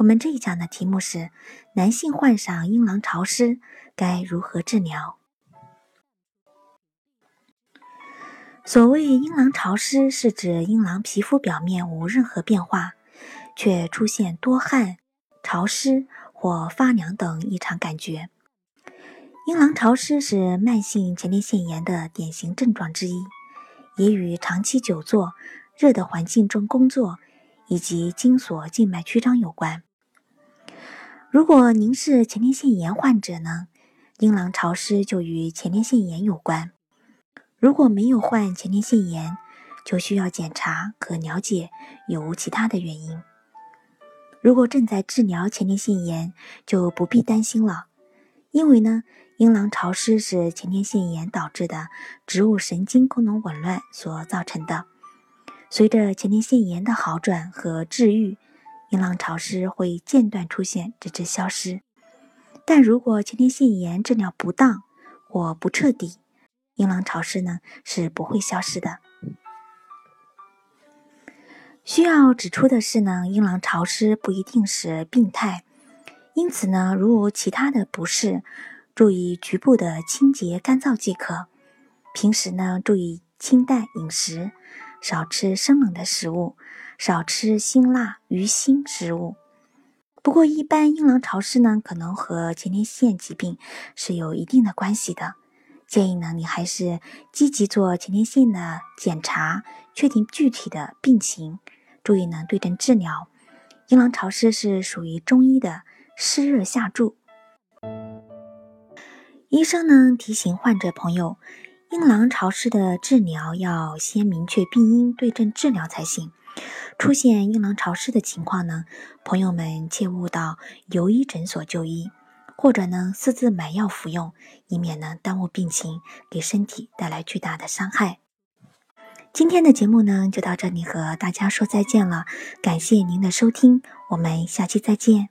我们这一讲的题目是：男性患上阴囊潮湿该如何治疗？所谓阴囊潮湿，是指阴囊皮肤表面无任何变化，却出现多汗、潮湿或发凉等异常感觉。阴囊潮湿是慢性前列腺炎的典型症状之一，也与长期久坐、热的环境中工作以及精索静脉曲张有关。如果您是前列腺炎患者呢，阴囊潮湿就与前列腺炎有关。如果没有患前列腺炎，就需要检查和了解有无其他的原因。如果正在治疗前列腺炎，就不必担心了，因为呢，阴囊潮湿是前列腺炎导致的植物神经功能紊乱所造成的。随着前列腺炎的好转和治愈。阴囊潮湿会间断出现，直至消失。但如果前列腺炎治疗不当或不彻底，阴囊潮湿呢是不会消失的。需要指出的是呢，阴囊潮湿不一定是病态，因此呢，如无其他的不适，注意局部的清洁干燥即可。平时呢，注意清淡饮食，少吃生冷的食物。少吃辛辣、鱼腥食物。不过，一般阴囊潮湿呢，可能和前列腺疾病是有一定的关系的。建议呢，你还是积极做前列腺的检查，确定具体的病情，注意呢对症治疗。阴囊潮湿是属于中医的湿热下注。医生呢提醒患者朋友，阴囊潮湿的治疗要先明确病因，对症治疗才行。出现阴囊潮湿的情况呢，朋友们切勿到游医诊所就医，或者呢私自买药服用，以免呢耽误病情，给身体带来巨大的伤害。今天的节目呢就到这里，和大家说再见了，感谢您的收听，我们下期再见。